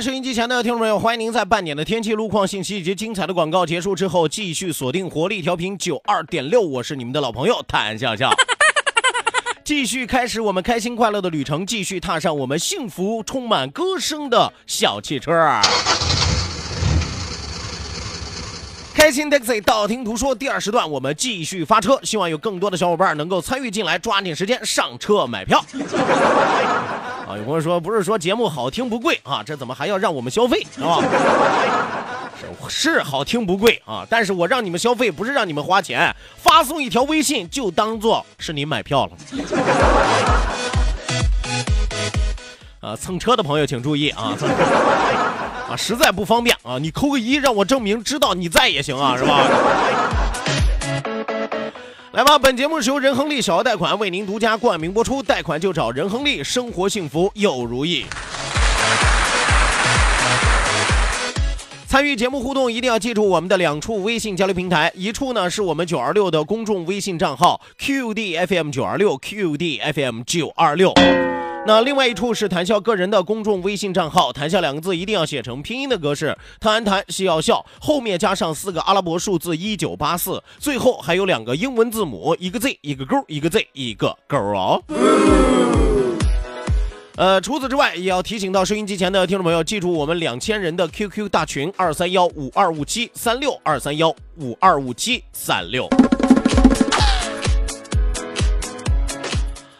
收音机前的听众朋友，欢迎您在半点的天气、路况信息以及精彩的广告结束之后，继续锁定活力调频九二点六，我是你们的老朋友谭笑笑，继续开始我们开心快乐的旅程，继续踏上我们幸福充满歌声的小汽车。开心 taxi 道听途说第二时段，我们继续发车，希望有更多的小伙伴能够参与进来，抓紧时间上车买票。啊，有朋友说不是说节目好听不贵啊，这怎么还要让我们消费是吧？是是好听不贵啊，但是我让你们消费不是让你们花钱，发送一条微信就当做是你买票了。啊，蹭车的朋友请注意啊！啊，实在不方便啊，你扣个一让我证明知道你在也行啊，是吧？来吧，本节目是由仁亨利小额贷款为您独家冠名播出，贷款就找仁亨利，生活幸福又如意。参与节目互动一定要记住我们的两处微信交流平台，一处呢是我们九二六的公众微信账号 QDFM 九二六 QDFM 九二六。那另外一处是谈笑个人的公众微信账号，谈笑两个字一定要写成拼音的格式，谈谈笑要笑，后面加上四个阿拉伯数字一九八四，最后还有两个英文字母，一个 Z 一个勾，一个 Z 一个勾哦。呃，除此之外，也要提醒到收音机前的听众朋友，记住我们两千人的 QQ 大群二三幺五二五七三六二三幺五二五七三六。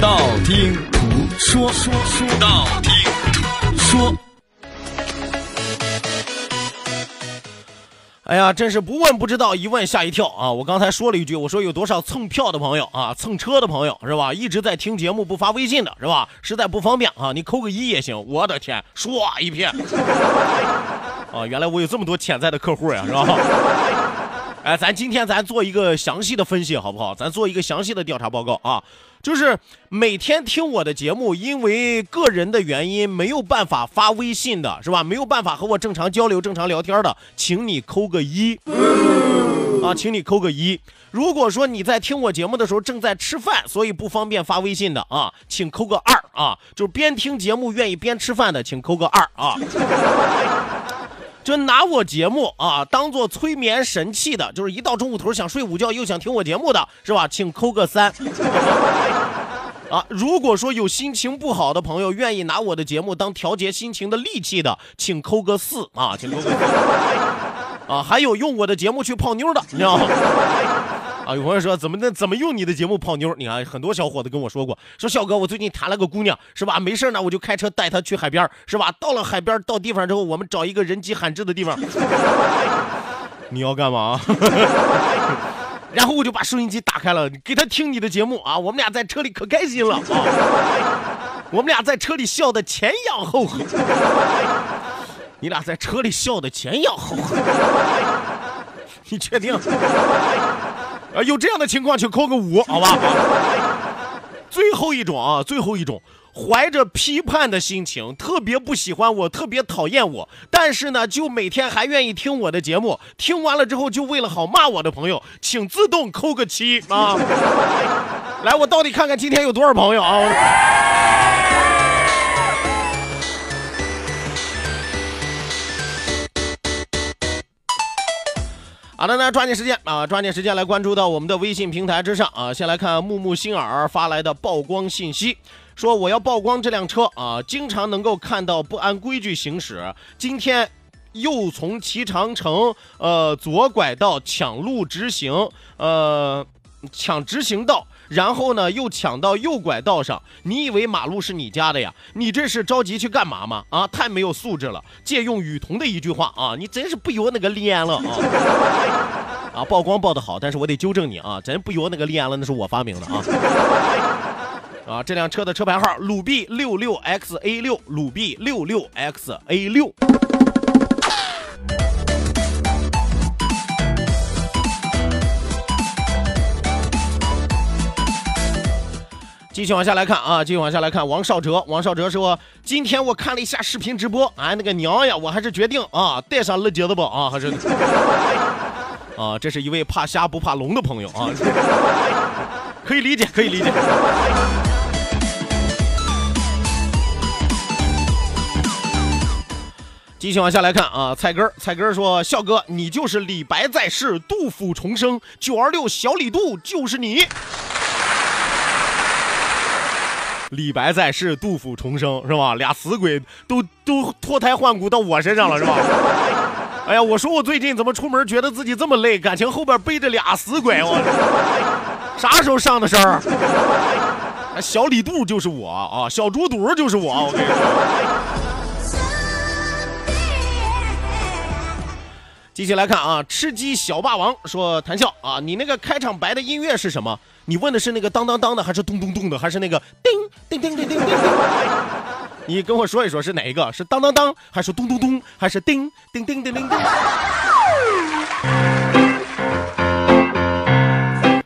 道听途说，说说道听途说。哎呀，真是不问不知道，一问吓一跳啊！我刚才说了一句，我说有多少蹭票的朋友啊，蹭车的朋友是吧？一直在听节目不发微信的是吧？实在不方便啊，你扣个一也行。我的天，唰一片啊！原来我有这么多潜在的客户呀，是吧？哎，咱今天咱做一个详细的分析，好不好？咱做一个详细的调查报告啊，就是每天听我的节目，因为个人的原因没有办法发微信的，是吧？没有办法和我正常交流、正常聊天的，请你扣个一啊，请你扣个一。如果说你在听我节目的时候正在吃饭，所以不方便发微信的啊，请扣个二啊，就是边听节目愿意边吃饭的，请扣个二啊。就拿我节目啊当做催眠神器的，就是一到中午头想睡午觉又想听我节目的是吧？请扣个三。啊，如果说有心情不好的朋友愿意拿我的节目当调节心情的利器的，请扣个四啊，请扣个四。啊，还有用我的节目去泡妞的，你知道吗？啊，有朋友说怎么那怎么用你的节目泡妞？你看很多小伙子跟我说过，说笑哥，我最近谈了个姑娘，是吧？没事呢，我就开车带她去海边，是吧？到了海边到地方之后，我们找一个人迹罕至的地方。你要干嘛？然后我就把收音机打开了，给他听你的节目啊。我们俩在车里可开心了啊，我们俩在车里笑得前仰后合。你俩在车里笑得前仰后合，你确定？啊，有这样的情况，请扣个五，好吧？最后一种啊，最后一种，怀着批判的心情，特别不喜欢我，特别讨厌我，但是呢，就每天还愿意听我的节目，听完了之后就为了好骂我的朋友，请自动扣个七啊！来，我到底看看今天有多少朋友啊？好的，大家抓紧时间啊，抓紧时间来关注到我们的微信平台之上啊。先来看木木星儿发来的曝光信息，说我要曝光这辆车啊，经常能够看到不按规矩行驶，今天又从齐长城呃左拐道抢路直行，呃抢直行道。然后呢，又抢到右拐道上，你以为马路是你家的呀？你这是着急去干嘛吗？啊，太没有素质了！借用雨桐的一句话啊，你真是不由那个脸了啊！啊，曝光曝的好，但是我得纠正你啊，真不由那个脸了，那是我发明的啊！啊，这辆车的车牌号鲁 B 六六 XA 六，鲁 B 六六 XA 六。继续往下来看啊，继续往下来看。王少哲，王少哲说：“今天我看了一下视频直播，哎，那个娘呀，我还是决定啊，带上二姐的吧啊，还是 啊，这是一位怕虾不怕龙的朋友啊，可以理解，可以理解。”继续往下来看啊，菜根儿，菜根儿说：“笑哥，你就是李白在世，杜甫重生，九二六小李杜就是你。”李白在世，杜甫重生，是吧？俩死鬼都都脱胎换骨到我身上了，是吧？哎呀，我说我最近怎么出门觉得自己这么累？感情后边背着俩死鬼，我啥时候上的身儿？小李杜就是我啊，小猪肚就是我，我跟你说。继续来看啊，吃鸡小霸王说：“谭笑啊，你那个开场白的音乐是什么？你问的是那个当当当的，还是咚咚咚的，还是那个叮叮叮叮叮叮？你跟我说一说是哪一个？是当当当，还是咚咚咚，还是叮叮叮叮叮叮？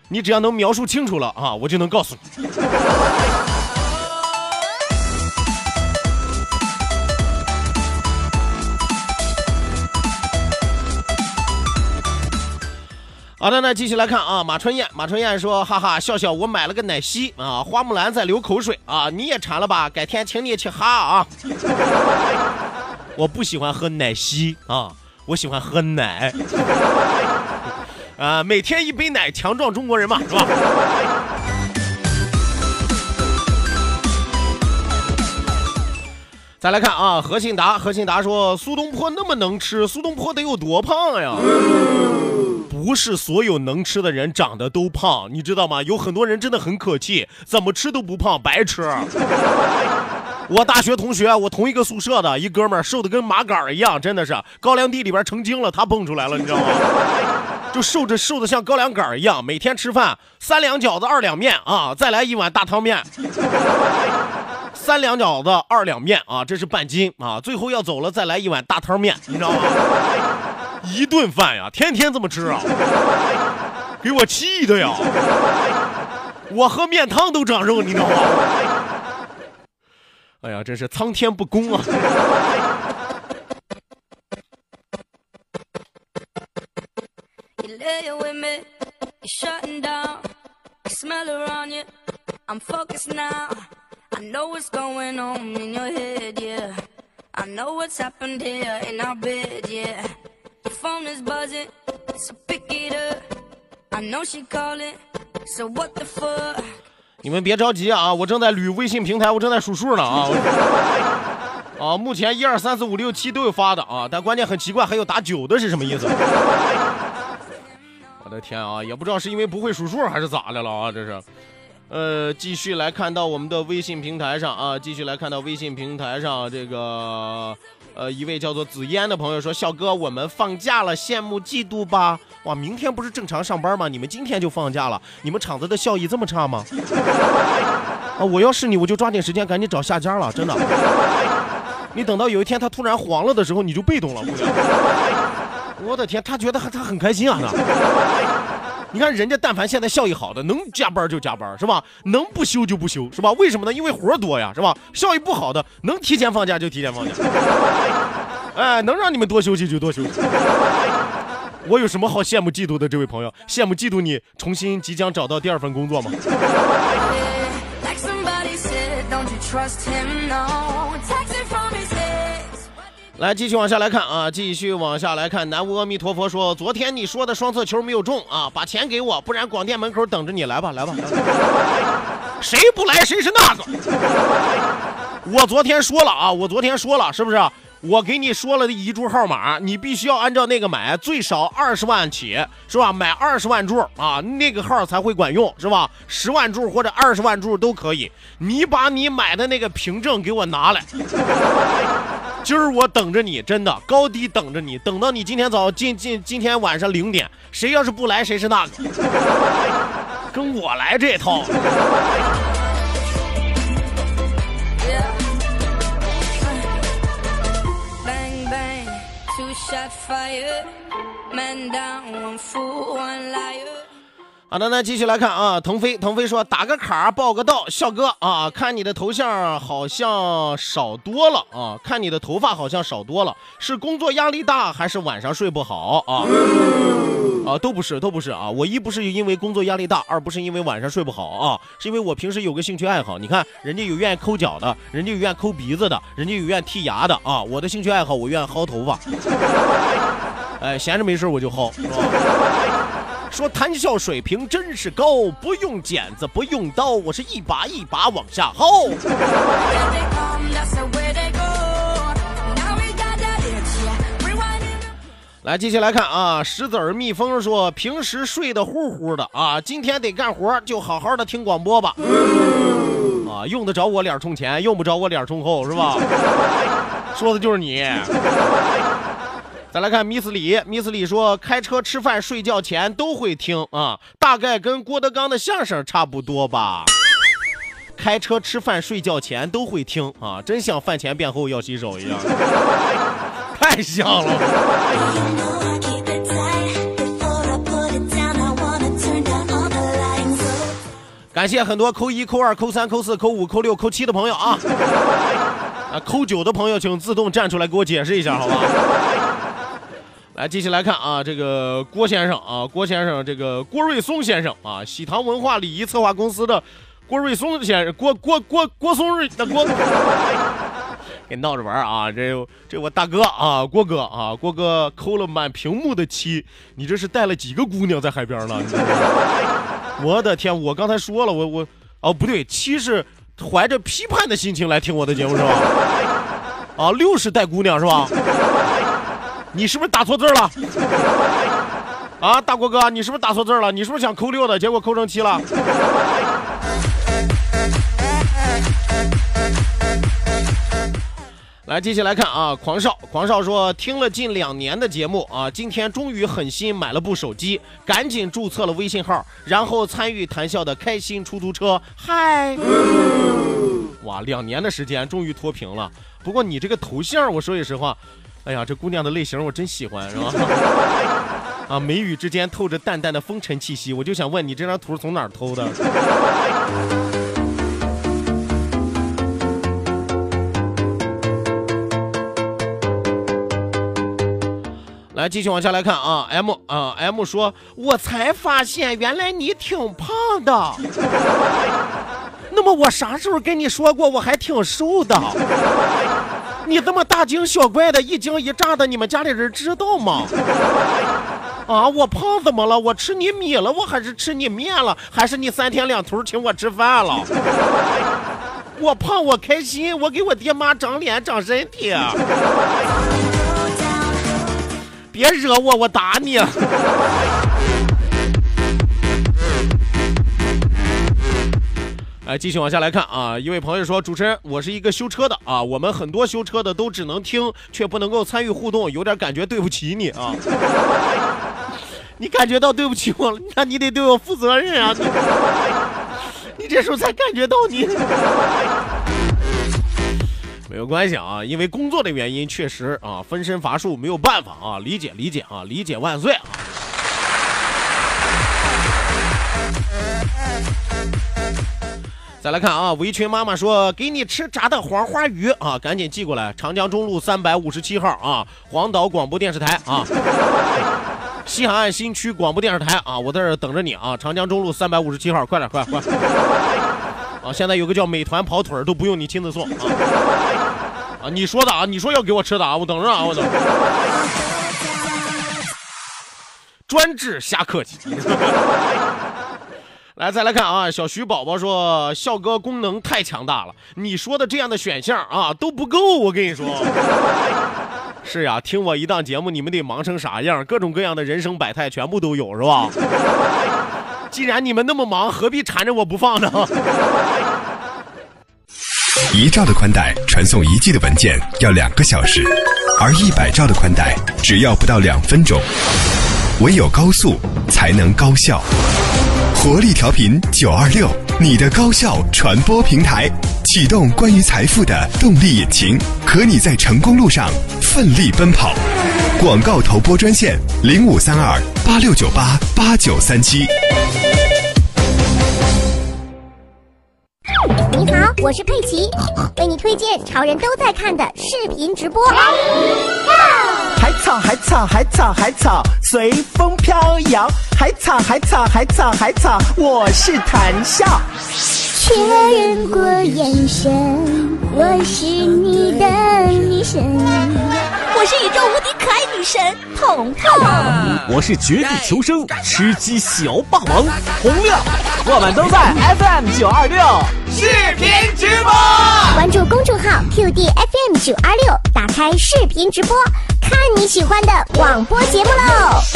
你只要能描述清楚了啊，我就能告诉你。”好的，那继续来看啊，马春燕，马春燕说，哈哈，笑笑，我买了个奶昔啊，花木兰在流口水啊，你也馋了吧？改天请你去哈啊。我不喜欢喝奶昔啊，我喜欢喝奶。啊，每天一杯奶，强壮中国人嘛，是吧？再来看啊，何信达，何信达说，苏东坡那么能吃，苏东坡得有多胖呀？不是所有能吃的人长得都胖，你知道吗？有很多人真的很可气，怎么吃都不胖，白吃。我大学同学，我同一个宿舍的一哥们儿，瘦的跟麻杆一样，真的是高粱地里边成精了，他蹦出来了，你知道吗？就瘦着瘦的像高粱杆一样，每天吃饭三两饺子二两面啊，再来一碗大汤面。三两饺子二两面啊，这是半斤啊，最后要走了再来一碗大汤面，你知道吗？一顿饭呀，天天这么吃啊，给我气的呀！我喝面汤都长肉，你知道吗？哎呀，真是苍天不公啊！你们别着急啊，我正在捋微信平台，我正在数数呢啊！啊，目前一二三四五六七都有发的啊，但关键很奇怪，还有打九的是什么意思？我的天啊，也不知道是因为不会数数还是咋的了啊，这是。呃，继续来看到我们的微信平台上啊，继续来看到微信平台上这个。呃，一位叫做紫嫣的朋友说：“笑哥，我们放假了，羡慕嫉妒吧？哇，明天不是正常上班吗？你们今天就放假了？你们厂子的效益这么差吗？啊，我要是你，我就抓紧时间赶紧找下家了，真的。你等到有一天他突然黄了的时候，你就被动了。我的天，他觉得他很开心啊，那你看人家但凡现在效益好的，能加班就加班，是吧？能不休就不休，是吧？为什么呢？因为活多呀，是吧？效益不好的，能提前放假就提前放假，哎，能让你们多休息就多休息。我有什么好羡慕嫉妒的，这位朋友？羡慕嫉妒你重新即将找到第二份工作吗？来，继续往下来看啊，继续往下来看。南无阿弥陀佛说，昨天你说的双色球没有中啊，把钱给我，不然广电门口等着你来吧，来吧。谁不来谁是那个。我昨天说了啊，我昨天说了，是不是？我给你说了的遗珠号码，你必须要按照那个买，最少二十万起，是吧？买二十万注啊，那个号才会管用，是吧？十万注或者二十万注都可以。你把你买的那个凭证给我拿来，今儿我等着你，真的高低等着你，等到你今天早今今今天晚上零点，谁要是不来，谁是那个，跟我来这套。好的，那继续来看啊，腾飞，腾飞说打个卡报个到，笑哥啊，看你的头像好像少多了啊，看你的头发好像少多了，是工作压力大还是晚上睡不好啊？啊，都不是，都不是啊，我一不是因为工作压力大，二不是因为晚上睡不好啊，是因为我平时有个兴趣爱好，你看人家有愿意抠脚的，人家有愿意抠鼻子的，人家有愿意剔牙的啊，我的兴趣爱好我愿意薅头发，哎，闲着没事我就薅。说谈笑水平真是高，不用剪子，不用刀，我是一把一把往下薅。来，继续来看啊，石子儿蜜蜂说，平时睡得呼呼的啊，今天得干活，就好好的听广播吧。啊，用得着我脸冲前，用不着我脸冲后，是吧？说的就是你。再来看 Miss 李，Miss 李说，开车、吃饭、睡觉前都会听啊，大概跟郭德纲的相声差不多吧。开车、吃饭、睡觉前都会听啊，真像饭前便后要洗手一样，太像了。感谢很多扣一、扣二、扣三、扣四、扣五、扣六、扣七的朋友啊，啊，扣九的朋友请自动站出来给我解释一下，好吧？来，继续来看啊，这个郭先生啊，郭先生，这个郭瑞松先生啊，喜糖文化礼仪策划公司的郭瑞松先生，郭郭郭郭松瑞的郭，给闹着玩啊，这这我大哥啊，郭哥啊，郭哥抠了满屏幕的七，你这是带了几个姑娘在海边呢？我的天，我刚才说了，我我哦不对，七是怀着批判的心情来听我的节目是吧？啊，六是带姑娘是吧？你是不是打错字了？啊，大国哥，你是不是打错字了？你是不是想扣六的，结果扣成七了？来，继续来看啊，狂少，狂少说听了近两年的节目啊，今天终于狠心买了部手机，赶紧注册了微信号，然后参与谈笑的开心出租车。嗨，哇，两年的时间终于脱贫了。不过你这个头像，我说句实话。哎呀，这姑娘的类型我真喜欢，是吧？啊，眉宇之间透着淡淡的风尘气息，我就想问你，这张图从哪儿偷的？来，继续往下来看啊，M 啊，M 说，我才发现原来你挺胖的，那么我啥时候跟你说过我还挺瘦的？你这么大惊小怪的，一惊一乍的，你们家里人知道吗？啊，我胖怎么了？我吃你米了？我还是吃你面了？还是你三天两头请我吃饭了？我胖我开心，我给我爹妈长脸长身体。别惹我，我打你。来，继续往下来看啊！一位朋友说：“主持人，我是一个修车的啊，我们很多修车的都只能听，却不能够参与互动，有点感觉对不起你啊。你感觉到对不起我了，那你得对我负责任啊！你这时候才感觉到你没有关系啊，因为工作的原因，确实啊分身乏术，没有办法啊，理解理解啊，理解万岁啊！”再来看啊，围裙妈妈说给你吃炸的黄花鱼啊，赶紧寄过来，长江中路三百五十七号啊，黄岛广播电视台啊，西海岸新区广播电视台啊，我在这等着你啊，长江中路三百五十七号，快点快快！啊，现在有个叫美团跑腿都不用你亲自送啊，啊，你说的啊，你说要给我吃的啊，我等着啊，我等。专治瞎客气。来，再来看啊，小徐宝宝说，笑哥功能太强大了，你说的这样的选项啊都不够，我跟你说。是呀，听我一档节目，你们得忙成啥样？各种各样的人生百态全部都有，是吧？既然你们那么忙，何必缠着我不放呢？一兆的宽带传送一 G 的文件要两个小时，而一百兆的宽带只要不到两分钟。唯有高速才能高效。活力调频九二六，你的高效传播平台，启动关于财富的动力引擎，和你在成功路上奋力奔跑。广告投播专线零五三二八六九八八九三七。你好，我是佩奇，为你推荐潮人都在看的视频直播。海草海草海草海草随风飘摇，海草海草海草海草，我是谭笑。确认过眼神，我是你的女神。我是宇宙无敌可爱女神彤彤，我是绝地求生吃鸡小霸王洪亮，我们都在 FM 九二六。视频直播，关注公众号 QD FM 九二六，打开视频直播，看你喜欢的广播节目喽。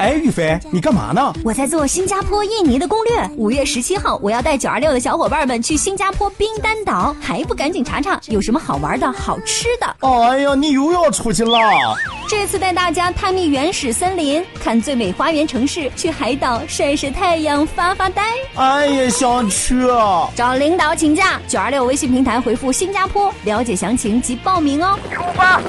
哎，玉飞，你干嘛呢？我在做新加坡、印尼的攻略。五月十七号，我要带九二六的小伙伴们去新加坡冰丹岛，还不赶紧查查有什么好玩的好吃的？哎呀，你又要出去了！这次带大家探秘原始森林，看最美花园城市，去海岛晒晒太阳、发发呆。哎呀，想去！找领导请假，九二六微信平台回复“新加坡”了解详情及报名哦。出发。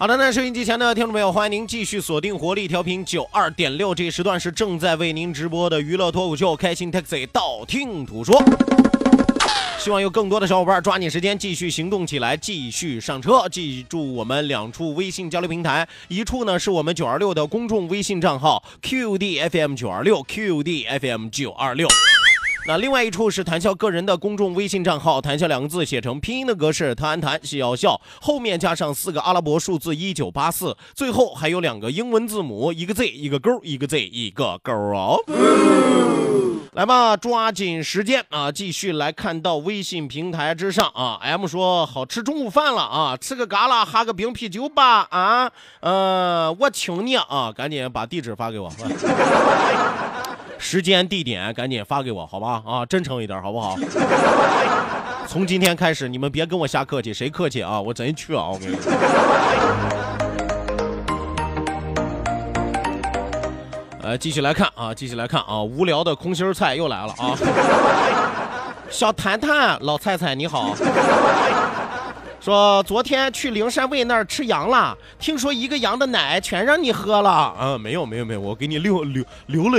好的，那收音机前的听众朋友，欢迎您继续锁定活力调频九二点六，这一时段是正在为您直播的娱乐脱口秀《开心 Taxi》，道听途说。希望有更多的小伙伴抓紧时间继续行动起来，继续上车。记住我们两处微信交流平台，一处呢是我们九二六的公众微信账号 QDFM 九二六 QDFM 九二六。那另外一处是谈笑个人的公众微信账号，谈笑两个字写成拼音的格式，谈谈笑笑，后面加上四个阿拉伯数字一九八四，最后还有两个英文字母，一个 Z 一个勾，一个 Z 一个勾哦。来吧，抓紧时间啊，继续来看到微信平台之上啊。M 说好吃中午饭了啊，吃个嘎啦，哈个冰啤酒吧啊，呃，我请你啊，赶紧把地址发给我。时间地点赶紧发给我，好吧？啊，真诚一点，好不好？从今天开始，你们别跟我瞎客气，谁客气啊？我真去啊！我跟你说。呃，继续来看啊，继续来看啊，无聊的空心菜又来了啊！小谈谈，老菜菜你好，说昨天去灵山卫那儿吃羊了，听说一个羊的奶全让你喝了。嗯，没有没有没有，我给你留留留了。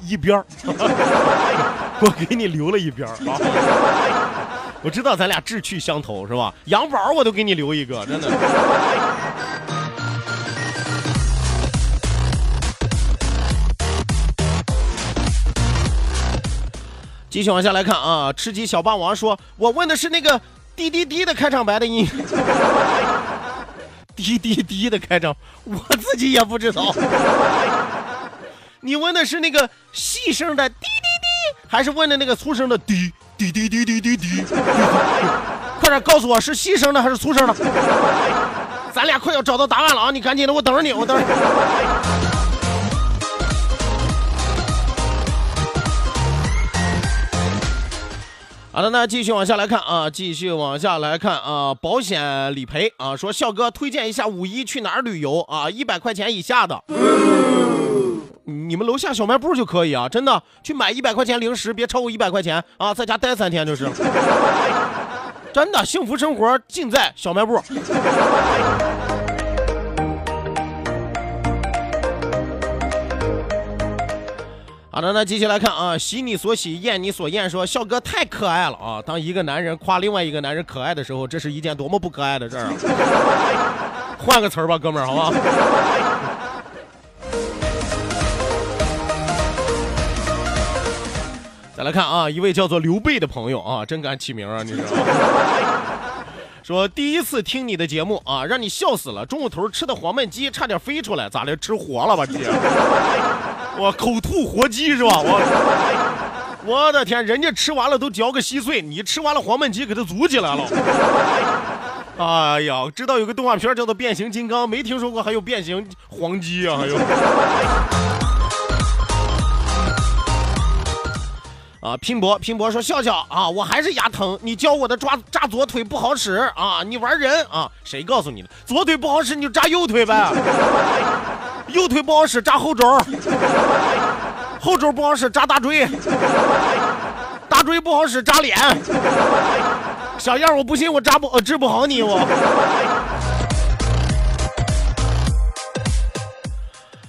一边儿，我给你留了一边儿啊！我知道咱俩志趣相投是吧？羊宝我都给你留一个，真的。继续往下来看啊，吃鸡小霸王说：“我问的是那个滴滴滴的开场白的音，滴滴滴的开场，我自己也不知道。”你问的是那个细声的滴滴滴，还是问的那个粗声的滴滴滴滴滴滴滴？快点告诉我是细声的还是粗声的？咱俩快要找到答案了啊！你赶紧的，我等着你，我等着。好的，那继续往下来看啊，继续往下来看啊，保险理赔啊，说笑哥推荐一下五一去哪儿旅游啊？一百块钱以下的。你们楼下小卖部就可以啊，真的去买一百块钱零食，别超过一百块钱啊，在家待三天就是。真的，幸福生活尽在小卖部。好的，那继续来看啊，喜你所喜，厌你所厌。说笑哥太可爱了啊！当一个男人夸另外一个男人可爱的时候，这是一件多么不可爱的事儿啊！换个词儿吧，哥们儿，好吧。再来看啊，一位叫做刘备的朋友啊，真敢起名啊，你知道吗？说第一次听你的节目啊，让你笑死了。中午头吃的黄焖鸡差点飞出来，咋的？吃活了吧鸡？我口吐活鸡是吧？我我的天，人家吃完了都嚼个稀碎，你吃完了黄焖鸡给它煮起来了。哎呀，知道有个动画片叫做《变形金刚》，没听说过还有变形黄鸡啊？还有。啊，拼搏拼搏说笑笑啊，我还是牙疼。你教我的抓扎左腿不好使啊，你玩人啊？谁告诉你的？左腿不好使你就扎右腿呗。右腿不好使扎后肘，后肘不好使扎大椎，大椎不好使扎脸。小样我不信我扎不治不好你我。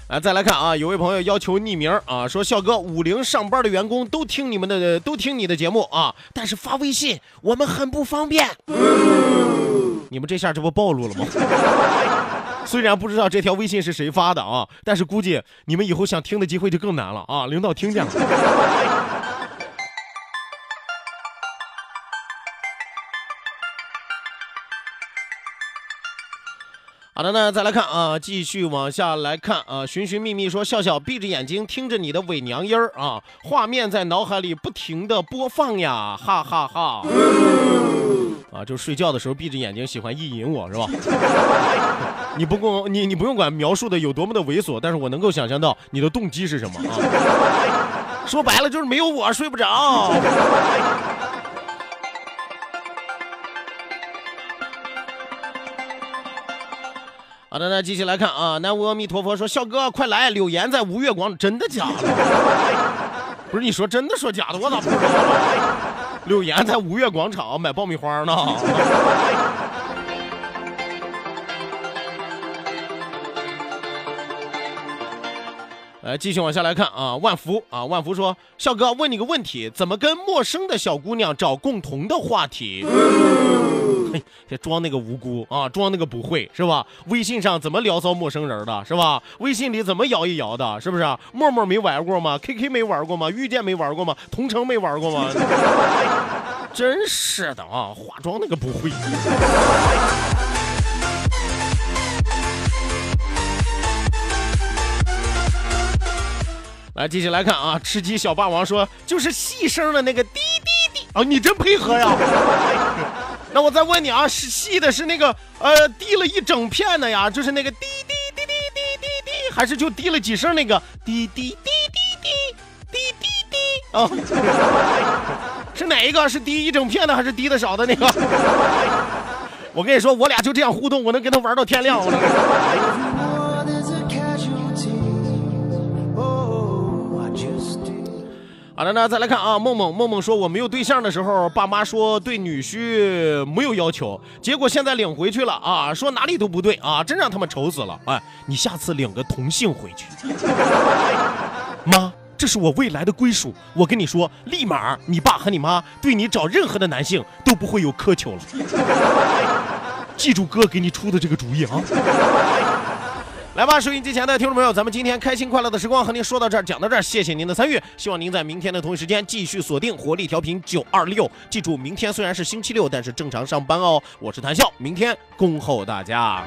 来，再来看啊，有位朋友要求匿名啊，说笑哥，五零上班的员工都听你们的，都听你的节目啊，但是发微信我们很不方便。你们这下这不暴露了吗？虽然不知道这条微信是谁发的啊，但是估计你们以后想听的机会就更难了啊！领导听见了。好的呢，再来看啊，继续往下来看啊。寻寻觅觅说，笑笑闭着眼睛听着你的伪娘音儿啊，画面在脑海里不停的播放呀，哈哈哈。啊，就睡觉的时候闭着眼睛喜欢意淫我是吧？你不用你你不用管描述的有多么的猥琐，但是我能够想象到你的动机是什么啊？说白了就是没有我睡不着。好的，那继续来看啊。南无阿弥陀佛说：“笑哥，快来！柳岩在吴越广，真的假的？不是你说真的说假的？我咋不知道？柳岩在吴越广场买爆米花呢。”来，继续往下来看啊。万福啊，万福说：“笑哥，问你个问题，怎么跟陌生的小姑娘找共同的话题？”嘿，装那个无辜啊，装那个不会是吧？微信上怎么聊骚陌生人的是吧？微信里怎么摇一摇的，是不是？陌陌没玩过吗？QQ 没玩过吗？遇见没玩过吗？同城没玩过吗？真是的啊，化妆那个不会。来，继续来看啊，吃鸡小霸王说，就是细声的那个滴滴滴啊，你真配合呀。那我再问你啊，是细的是那个呃滴了一整片的呀，就是那个滴滴滴滴滴滴滴，还是就滴了几声那个滴滴滴滴滴滴滴滴啊？是哪一个？是滴一整片的，还是滴的少的那个？我跟你说，我俩就这样互动，我能跟他玩到天亮。我好的，那再来看啊，梦梦梦梦说我没有对象的时候，爸妈说对女婿没有要求，结果现在领回去了啊，说哪里都不对啊，真让他们愁死了。哎，你下次领个同性回去。妈，这是我未来的归属，我跟你说，立马你爸和你妈对你找任何的男性都不会有苛求了。记住哥给你出的这个主意啊。来吧，收音机前的听众朋友，咱们今天开心快乐的时光和您说到这儿，讲到这儿，谢谢您的参与，希望您在明天的同一时间继续锁定活力调频九二六。记住，明天虽然是星期六，但是正常上班哦。我是谭笑，明天恭候大家。